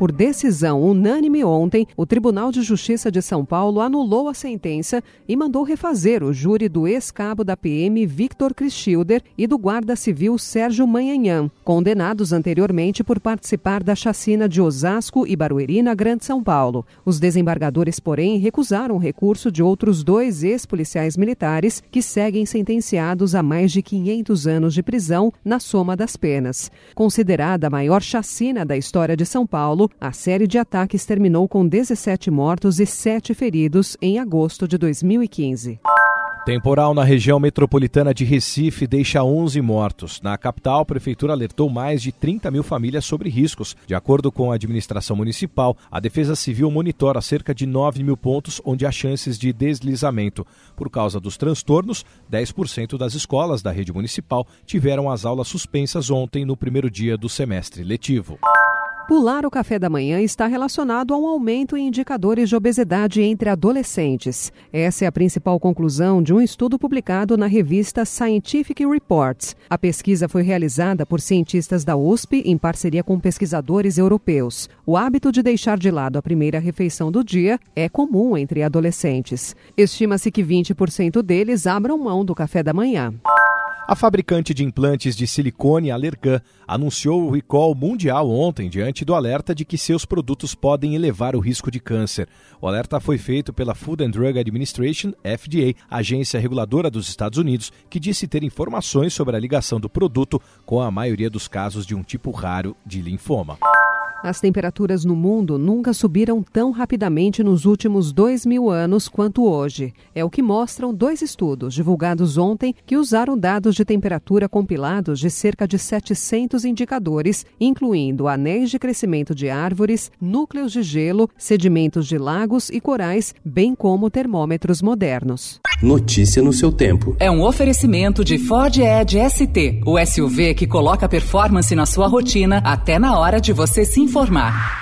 Por decisão unânime ontem, o Tribunal de Justiça de São Paulo anulou a sentença e mandou refazer o júri do ex-cabo da PM Victor Christilder e do guarda civil Sérgio Manhanhã, condenados anteriormente por participar da chacina de Osasco e Barueri na Grande São Paulo. Os desembargadores, porém, recusaram o recurso de outros dois ex-policiais militares que seguem sentenciados a mais de 500 anos de prisão na soma das penas. Considerada a maior chacina da história de São Paulo, a série de ataques terminou com 17 mortos e 7 feridos em agosto de 2015. Temporal na região metropolitana de Recife deixa 11 mortos. Na capital, a prefeitura alertou mais de 30 mil famílias sobre riscos. De acordo com a administração municipal, a Defesa Civil monitora cerca de 9 mil pontos onde há chances de deslizamento. Por causa dos transtornos, 10% das escolas da rede municipal tiveram as aulas suspensas ontem no primeiro dia do semestre letivo. Pular o café da manhã está relacionado a um aumento em indicadores de obesidade entre adolescentes. Essa é a principal conclusão de um estudo publicado na revista Scientific Reports. A pesquisa foi realizada por cientistas da USP em parceria com pesquisadores europeus. O hábito de deixar de lado a primeira refeição do dia é comum entre adolescentes. Estima-se que 20% deles abram mão do café da manhã. A fabricante de implantes de silicone Allergan anunciou o recall mundial ontem diante do alerta de que seus produtos podem elevar o risco de câncer. O alerta foi feito pela Food and Drug Administration, FDA, agência reguladora dos Estados Unidos, que disse ter informações sobre a ligação do produto com a maioria dos casos de um tipo raro de linfoma. As temperaturas no mundo nunca subiram tão rapidamente nos últimos dois mil anos quanto hoje. É o que mostram dois estudos divulgados ontem que usaram dados de temperatura compilados de cerca de 700 indicadores, incluindo anéis de crescimento de árvores, núcleos de gelo, sedimentos de lagos e corais, bem como termômetros modernos. Notícia no seu tempo. É um oferecimento de Ford Edge ST, o SUV que coloca performance na sua rotina até na hora de você se informar.